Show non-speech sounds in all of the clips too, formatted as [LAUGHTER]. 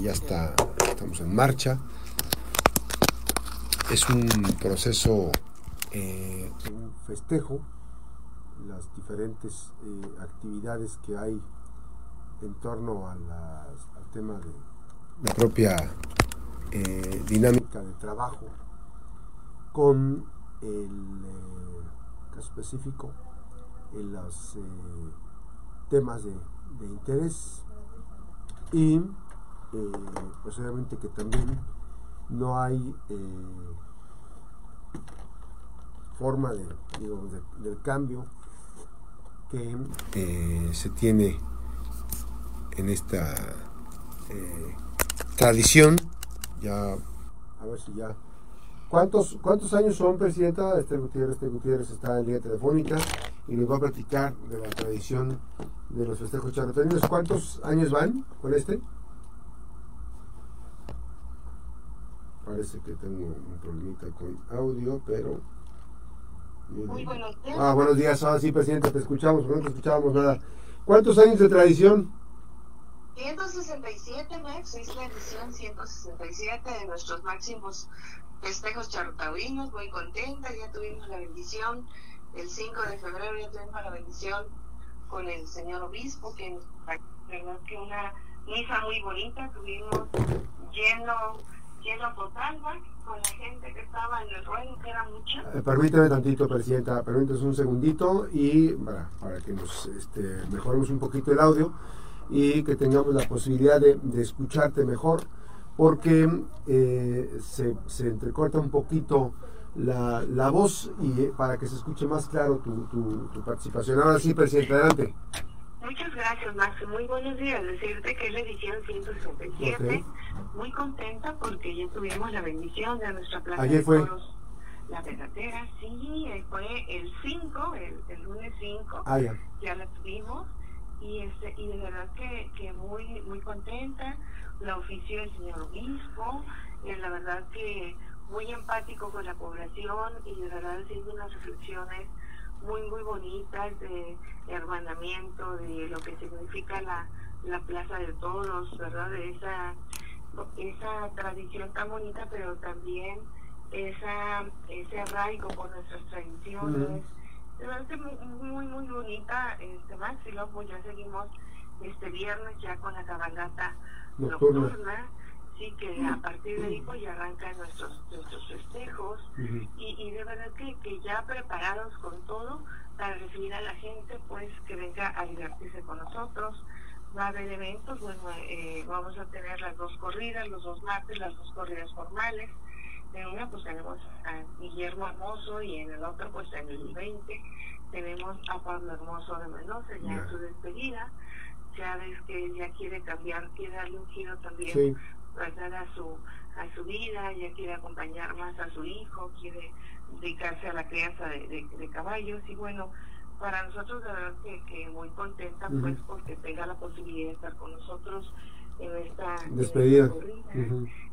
ya está, estamos en marcha. Es un proceso, eh, un festejo, las diferentes eh, actividades que hay en torno al tema de la propia eh, dinámica de trabajo con el caso específico en los temas de, de interés y eh, pues obviamente que también no hay eh, forma de, del cambio que eh, se tiene en esta tradición ya a ver si ya ¿Cuántos, ¿Cuántos años son, Presidenta? Este Gutiérrez, este Gutiérrez está en línea telefónica y nos va a platicar de la tradición de los festejos charroteños. ¿Cuántos años van con este? Parece que tengo un problemita con audio, pero... Muy buenos días. Ah, buenos días. Ah, sí, presidente, te escuchamos, no te escuchábamos nada. ¿Cuántos años de tradición? 167, Max, es la edición 167 de nuestros máximos festejos chartaurinos, muy contenta, ya tuvimos la bendición, el 5 de febrero ya tuvimos la bendición con el señor obispo, que verdad que una misa muy bonita, tuvimos lleno, total, con la gente que estaba en el ruedo, que era mucha. Eh, permíteme tantito, Presidenta, permíteme un segundito y para, para que nos este, mejoremos un poquito el audio y que tengamos la posibilidad de, escucharte mejor porque eh, se, entrecorta un poquito la, la, voz y eh, para que se escuche más claro tu, tu, participación. Ahora sí, presidente, adelante. Muchas gracias, Max. Muy buenos días. Decirte que es la edición 167. Muy contenta porque ya tuvimos la bendición de nuestra plaza Ayer fue. la verdadera, sí, fue el 5, el, el, lunes 5. Ah, ya. ya la tuvimos y este y de verdad que, que muy muy contenta la ofició el señor obispo, y la verdad que muy empático con la población y de verdad haciendo unas reflexiones muy muy bonitas de hermanamiento, de lo que significa la, la Plaza de Todos, ¿verdad? De esa, esa tradición tan bonita, pero también esa, ese arraigo con nuestras tradiciones. De verdad que muy, muy, muy bonita, este, más, y luego ya seguimos este viernes ya con la cabalgata nocturna, sí que a partir de ahí pues ya arrancan nuestros nuestros festejos. Y, y, de verdad que, que ya preparados con todo para recibir a la gente pues que venga a divertirse con nosotros. Va a haber eventos bueno eh, vamos a tener las dos corridas los dos martes las dos corridas formales. En una pues tenemos a Guillermo Hermoso y en el otro pues en el 20 tenemos a Pablo Hermoso de Mendoza ya en su despedida. Ya ves que ya quiere cambiar, quiere darle un giro también a su a su vida, ya quiere acompañar más a su hijo, quiere dedicarse a la crianza de, de, caballos. Y bueno, para nosotros de verdad que, que muy contenta pues porque tenga la posibilidad de estar con nosotros en esta despedida,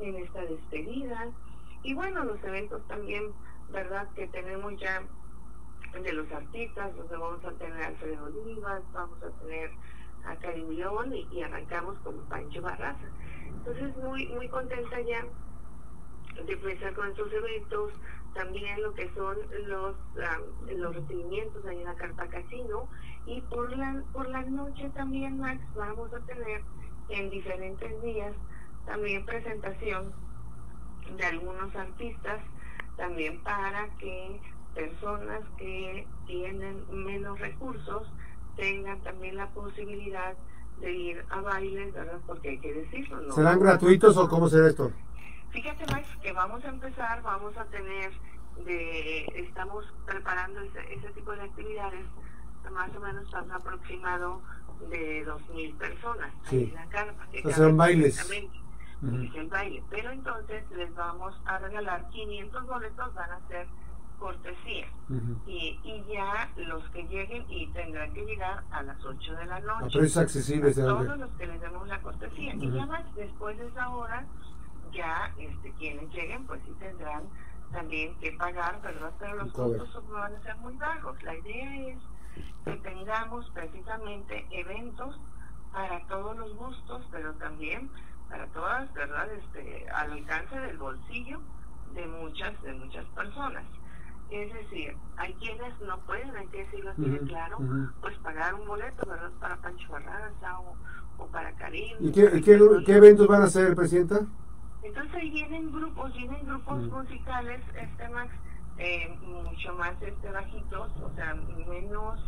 en esta despedida. Y bueno los eventos también verdad que tenemos ya de los artistas donde vamos a tener Alfredo Olivas vamos a tener a Karim León y, arrancamos con Pancho Barraza. Entonces muy muy contenta ya de empezar con estos eventos, también lo que son los los recibimientos ahí en la Carpa Casino y por la por la noche también Max vamos a tener en diferentes días también presentación de algunos artistas también para que personas que tienen menos recursos tengan también la posibilidad de ir a bailes, ¿verdad? Porque hay que decirlo, ¿no? ¿Serán gratuitos o cómo será esto? Fíjate, Max, que vamos a empezar, vamos a tener, de, estamos preparando ese, ese tipo de actividades, más o menos estamos aproximado de 2.000 personas sí. en la carpa. O sea, bailes. el baile. Pero entonces les vamos a regalar 500 boletos, van a ser cortesía. y, y ya los que lleguen y tendrán que llegar a las 8 de la noche. es accesible. todos los que les demos la cortesía. Y ya más después de esa hora, ya este, quienes lleguen, pues sí tendrán también que pagar, ¿verdad? Pero los costos van a ser muy bajos. La idea es que tengamos precisamente eventos para todos los gustos, pero también para todas, ¿verdad? Este, al alcance del bolsillo de muchas, de muchas personas. Es decir, hay quienes no pueden, hay que decirlo así de claro, pues pagar un boleto, ¿verdad? Para Pancho Barraza o, o para Karim. ¿Y qué, qué, qué, eventos van a hacer, Presidenta? Entonces ahí vienen grupos, vienen grupos musicales, este Max, eh, mucho más este bajitos, o sea, menos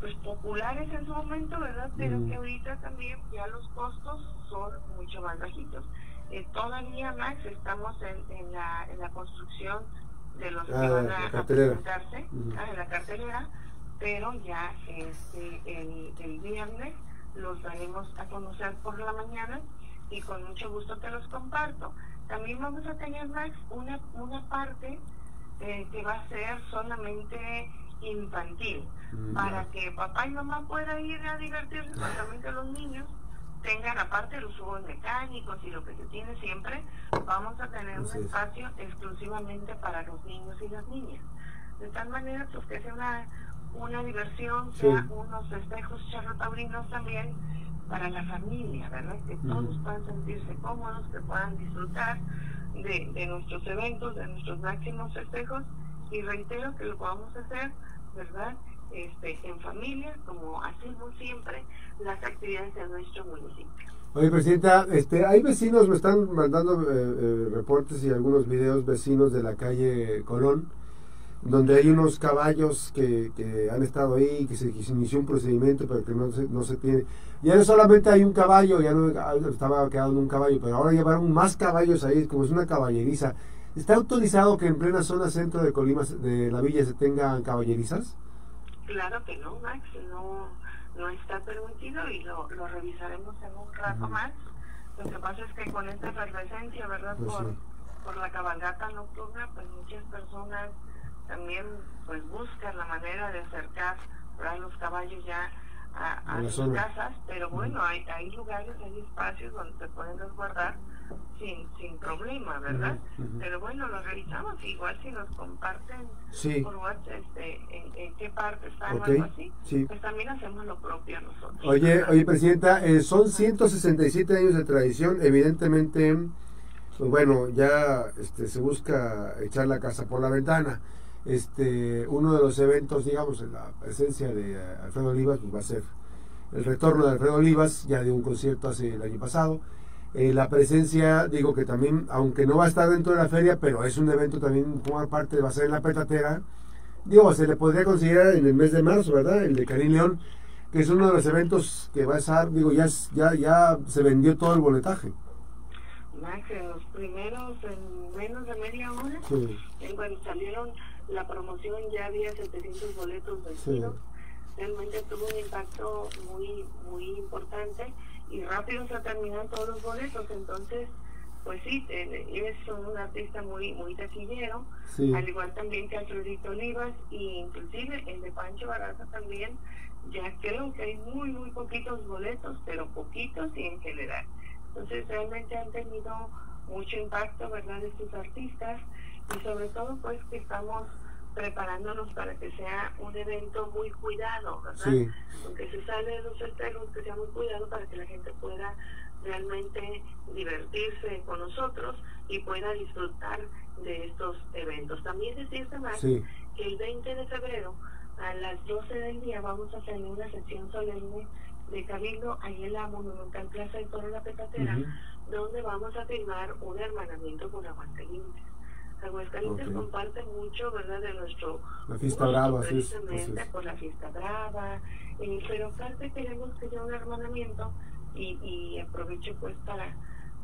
pues populares en su momento, ¿verdad? Pero que ahorita también ya los costos son mucho más bajitos. Eh, todavía, Max, estamos en, en, la, en la construcción de los que ah, van a, presentarse. Ah, en la cartelera, pero ya este, el, el viernes los daremos a conocer por la mañana y con mucho gusto te los comparto. También vamos a tener, Max, una, una parte eh, que va a ser solamente infantil, mm, para que papá y mamá puedan ir a divertirse, [LAUGHS] solamente los niños tengan aparte los jugos mecánicos y lo que se tiene siempre, vamos a tener un espacio exclusivamente para los niños y las niñas. De tal manera pues, que sea una, una diversión, sea unos espejos charrotaurinos también para la familia, ¿verdad? Que todos puedan sentirse cómodos, que puedan disfrutar de, de nuestros eventos, de nuestros máximos espejos y reitero que lo podamos hacer, ¿verdad? Este, en familia, como hacemos siempre las actividades de nuestro municipio. Oye, Presidenta, este, hay vecinos, me están mandando eh, eh, reportes y algunos videos vecinos de la calle Colón, donde hay unos caballos que, han estado ahí, que se, inició un procedimiento, pero que no se, no se tiene. Ya no solamente hay un caballo, ya no ah, estaba quedando un caballo, pero ahora llevaron más caballos ahí, como es una caballeriza. ¿Está autorizado que en plena zona centro de Colima, de la villa, se tengan caballerizas? Claro que no, Max, no, no está permitido y lo, lo revisaremos en un rato más. Lo que pasa es que con esta efervescencia, ¿verdad? Pues por, por la cabalgata nocturna, pues muchas personas también pues buscan la manera de acercar a los caballos ya a, a sus casas, pero bueno, hay, hay lugares, hay espacios donde se pueden resguardar sin, sin problema, ¿verdad? Pero bueno, lo revisamos, igual si nos comparten por WhatsApp este, en, qué parte están o algo así, pues también hacemos lo propio nosotros. Oye, oye Presidenta, eh, son 167 años de tradición, evidentemente, pues bueno, ya este, se busca echar la casa por la ventana. Este, uno de los eventos, digamos, en la presencia de eh, Alfredo Olivas, pues va a ser el retorno de Alfredo Olivas, ya de un concierto hace el año pasado eh, la presencia, digo que también, aunque no va a estar dentro de la feria, pero es un evento también, formar parte, va a ser en la petatera. Digo, se le podría considerar en el mes de marzo, ¿verdad? El de Karim León, que es uno de los eventos que va a estar, digo, ya, ya, ya se vendió todo el boletaje. Max, en los primeros, en menos de media hora, sí. cuando salieron la promoción ya había 700 boletos vendidos. Realmente tuvo un impacto muy, muy importante y rápido se terminan todos los boletos, entonces pues sí, es un artista muy muy taquillero, al igual también que Alfredito Olivas y inclusive el de Pancho Barraza también, ya creo que hay muy muy poquitos boletos, pero poquitos y en general. Entonces realmente han tenido mucho impacto, ¿verdad?, estos artistas y sobre todo pues que estamos preparándonos para que sea un evento muy cuidado, ¿verdad? Sí. Aunque se sale de los espejos, que sea muy cuidado para que la gente pueda realmente divertirse con nosotros y pueda disfrutar de estos eventos. También decirte más que el 20 de febrero a las 12 del día vamos a tener una sesión solemne de Cabildo ahí en la Monumental Plaza de Toro La Petatera, donde vamos a firmar un hermanamiento con Aguascalientes. Aguascalientes okay. comparte mucho, ¿verdad? De nuestro... La fiesta brava, precisamente por la fiesta brava, eh, pero aparte queremos que sea un hermanamiento y, y aprovecho pues para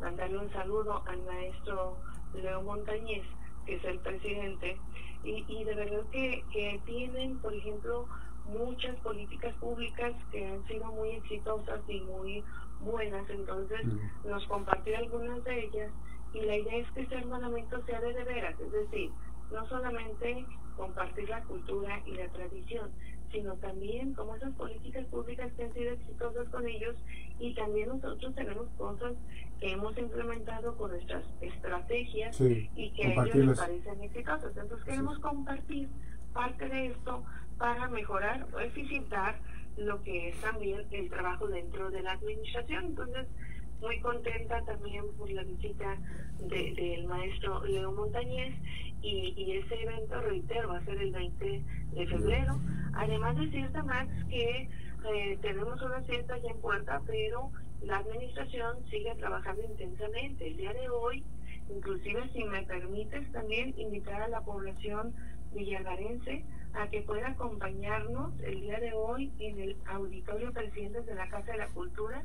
mandarle un saludo al maestro Leo Montañez, que es el presidente, y, y de verdad que, que tienen, por ejemplo, muchas políticas públicas que han sido muy exitosas y muy buenas, entonces mm. nos compartió algunas de ellas y la idea es que ese hermanamiento sea de, de veras, es decir, no solamente compartir la cultura y la tradición, sino también como esas políticas públicas que han sido exitosas con ellos y también nosotros tenemos cosas que hemos implementado con nuestras estrategias y que a ellos les parecen exitosas. Entonces queremos compartir parte de esto para mejorar o eficientar lo que es también el trabajo dentro de la administración. Entonces, muy contenta también por la visita del maestro Leo Montañez y, ese evento, reitero, va a ser el 20 de febrero. Además decirte, Max, que eh, tenemos una fiesta ya en puerta, pero la administración sigue trabajando intensamente. El día de hoy, inclusive si me permites también invitar a la población villalvarense a que pueda acompañarnos el día de hoy en el auditorio Presidentes de la Casa de la Cultura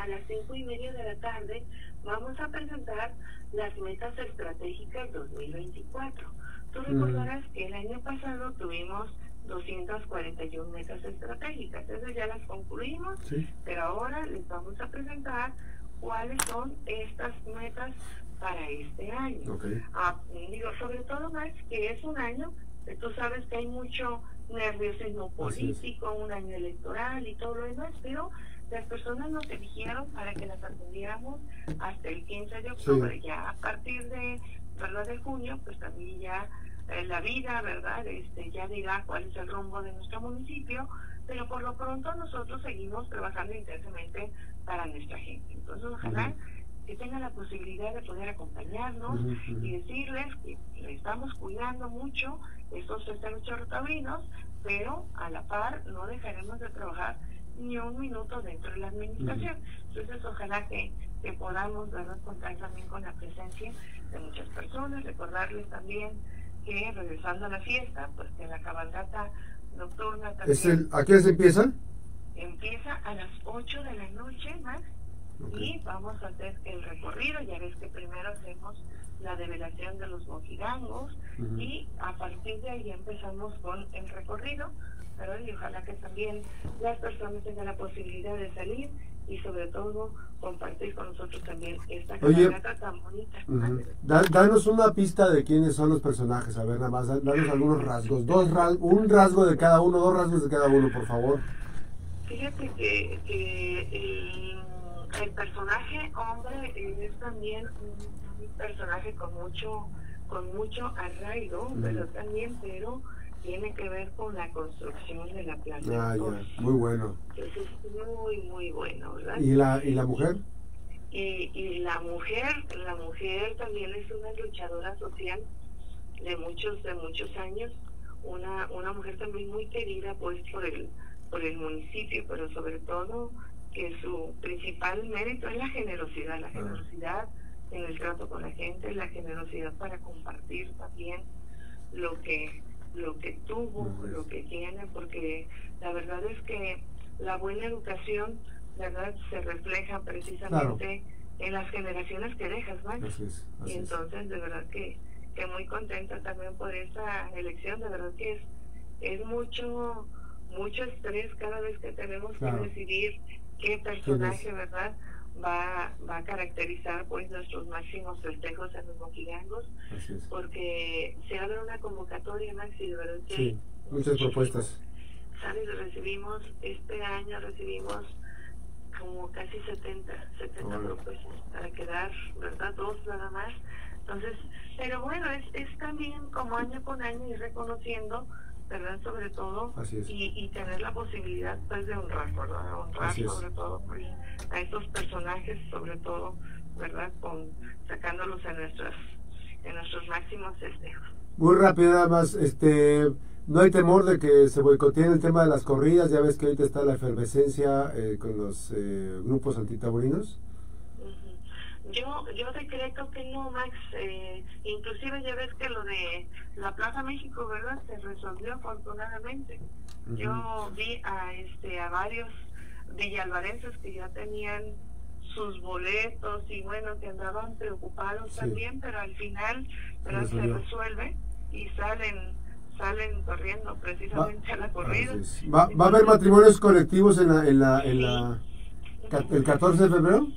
a las cinco y media de la tarde vamos a presentar las metas estratégicas 2024. Tú recordarás que el año pasado tuvimos 241 metas estratégicas, esas ya las concluimos, pero ahora les vamos a presentar cuáles son estas metas para este año. Ah, digo, sobre todo más que es un año, que tú sabes que hay mucho nerviosismo político, un año electoral y todo lo demás, pero las personas nos eligieron para que las atendiéramos hasta el 15 de octubre. Ya a partir de, ¿verdad? de junio, pues también ya eh, la vida, ¿verdad? Este, ya dirá cuál es el rumbo de nuestro municipio, pero por lo pronto nosotros seguimos trabajando intensamente para nuestra gente. Entonces, ojalá que tengan la posibilidad de poder acompañarnos y decirles que le estamos cuidando mucho estos nuestros taurinos, pero a la par no dejaremos de trabajar ni un minuto dentro de la administración. Entonces, ojalá que, que podamos ¿verdad? contar también con la presencia de muchas personas, recordarles también que regresando a la fiesta, pues que la cabalgata nocturna también... ¿Es el, ¿A qué se empieza? Empieza a las 8 de la noche, Max, y vamos a hacer el recorrido. Ya ves que primero hacemos la develación de los mojigangos y a partir de ahí empezamos con el recorrido, ¿verdad? Y ojalá que también las personas tengan la posibilidad de salir y sobre todo compartir con nosotros también esta caminata tan bonita. danos una pista de quiénes son los personajes, a ver nada más, danos algunos rasgos, dos un rasgo de cada uno, dos rasgos de cada uno, por favor. Fíjate que, el, el, personaje hombre es también un, personaje con mucho con mucho arraigo, pero también, pero tiene que ver con la construcción de la planta. Ah, ya, muy bueno. Entonces, muy, muy bueno, ¿verdad? ¿Y la, y la mujer? Y, y la mujer, la mujer también es una luchadora social de muchos, de muchos años, una, una mujer también muy querida pues por el, por el municipio, pero sobre todo que su principal mérito es la generosidad, la ah. generosidad en el trato con la gente, la generosidad para compartir también lo que lo que tuvo, lo que tiene, porque la verdad es que la buena educación, verdad, se refleja precisamente en las generaciones que dejas, Max. y entonces, de verdad que, que muy contenta también por esta elección, de verdad que es, es mucho, mucho estrés cada vez que tenemos que decidir qué personaje, ¿verdad? Va, va a caracterizar pues nuestros máximos festejos en los moquilangos porque se abre una convocatoria Maxi de verdad sí, muchas propuestas. Sabes recibimos este año recibimos como casi 70 70 propuestas para quedar verdad dos nada más. Entonces pero bueno es, es también como año con año ir reconociendo ¿verdad? Sobre todo, y, y, tener la posibilidad pues de honrar, ¿verdad? Honrar sobre todo pues, a estos personajes, sobre todo, ¿verdad? Con, sacándolos en, nuestras, en nuestros máximos festejos. Muy rápido nada más, este, no hay temor de que se boicoteen el tema de las corridas, ya ves que ahorita está la efervescencia eh, con los eh, grupos antitaburinos. Yo, yo decreto que no, Max. Eh, inclusive ya ves que lo de la Plaza México, ¿verdad? Se resolvió afortunadamente. Yo vi a este a varios villalvarenses que ya tenían sus boletos y bueno, que andaban preocupados también, pero al final se resuelve y salen salen corriendo precisamente a la corrida. ¿Va, ¿Va a haber matrimonios colectivos en la, en la, en la el 14 de febrero?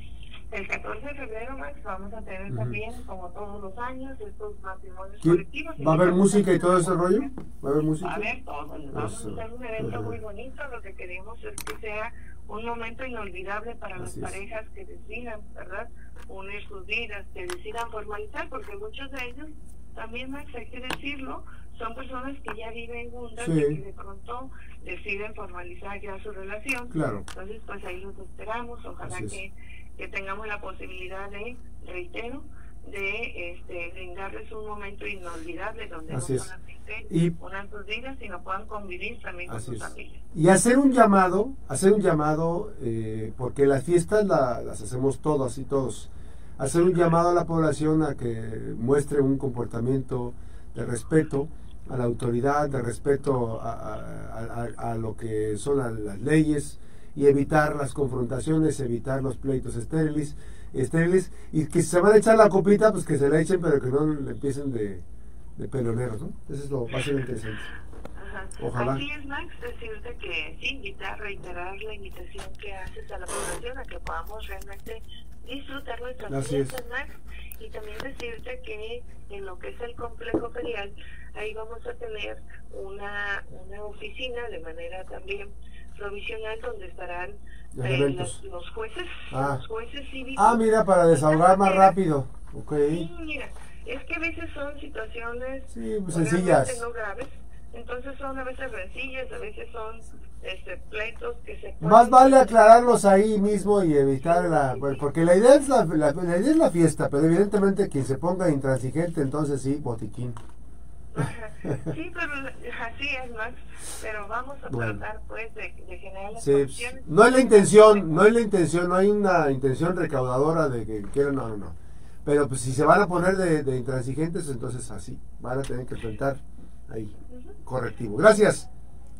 El 14 de febrero, Max, vamos a tener también, como todos los años, estos matrimonios colectivos. ¿Va a haber música y todo ese rollo? ¿Va a haber música? Va a haber todo. Vamos a hacer un evento muy bonito. Lo que queremos es que sea un momento inolvidable para las parejas que decidan, ¿verdad? Unir sus vidas, que decidan formalizar, porque muchos de ellos, también, Max, hay que decirlo, son personas que ya viven juntas y que de pronto deciden formalizar ya su relación. Claro. Entonces, pues ahí los esperamos. Ojalá que que tengamos la posibilidad de, reitero, de este, brindarles un momento inolvidable donde no solamente y, unan sus vidas, sino puedan convivir también con sus familias. Y hacer un llamado, hacer un llamado, eh, porque las fiestas las hacemos todos y todos, hacer un llamado a la población a que muestre un comportamiento de respeto a la autoridad, de respeto a, lo que son las leyes y evitar las confrontaciones, evitar los pleitos estériles estériles y que si se van a echar la copita, pues que se la echen, pero que no le empiecen de, de peloneros, ¿no? Eso es lo más interesante. Ojalá. Así es, Max, decirte que sí, invitar, reiterar la invitación que haces a la población a que podamos realmente disfrutar nuestras fiestas, Max, y también decirte que en lo que es el complejo ferial, ahí vamos a tener una, una oficina de manera también provisional donde estarán eh, los, jueces, ah. los jueces cívicos. Ah, mira, para desahogar más rápido. Okay. Sí, mira, es que a veces son situaciones sí, pues, sencillas. no graves, entonces son a veces sencillas, a veces son este, pleitos que se Más vale aclararlos ahí mismo y evitar la... porque la idea, es la, la, la, idea es la fiesta, pero evidentemente quien se ponga intransigente, entonces sí, botiquín. Sí, pero así es, Max. Pero vamos a tratar, pues, de, generar las sí, No es la intención, no es la intención, no hay una intención recaudadora de que quieran, no, no, no. Pero pues si se van a poner de, intransigentes, entonces así, van a tener que enfrentar ahí. Correctivo. Gracias.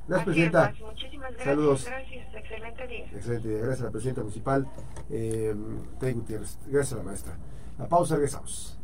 Gracias, Presidenta. Muchísimas gracias. Saludos. Gracias. Excelente día. Excelente día. Gracias a la Presidenta Municipal, eh, Gutiérrez. Gracias a la maestra. La pausa, regresamos.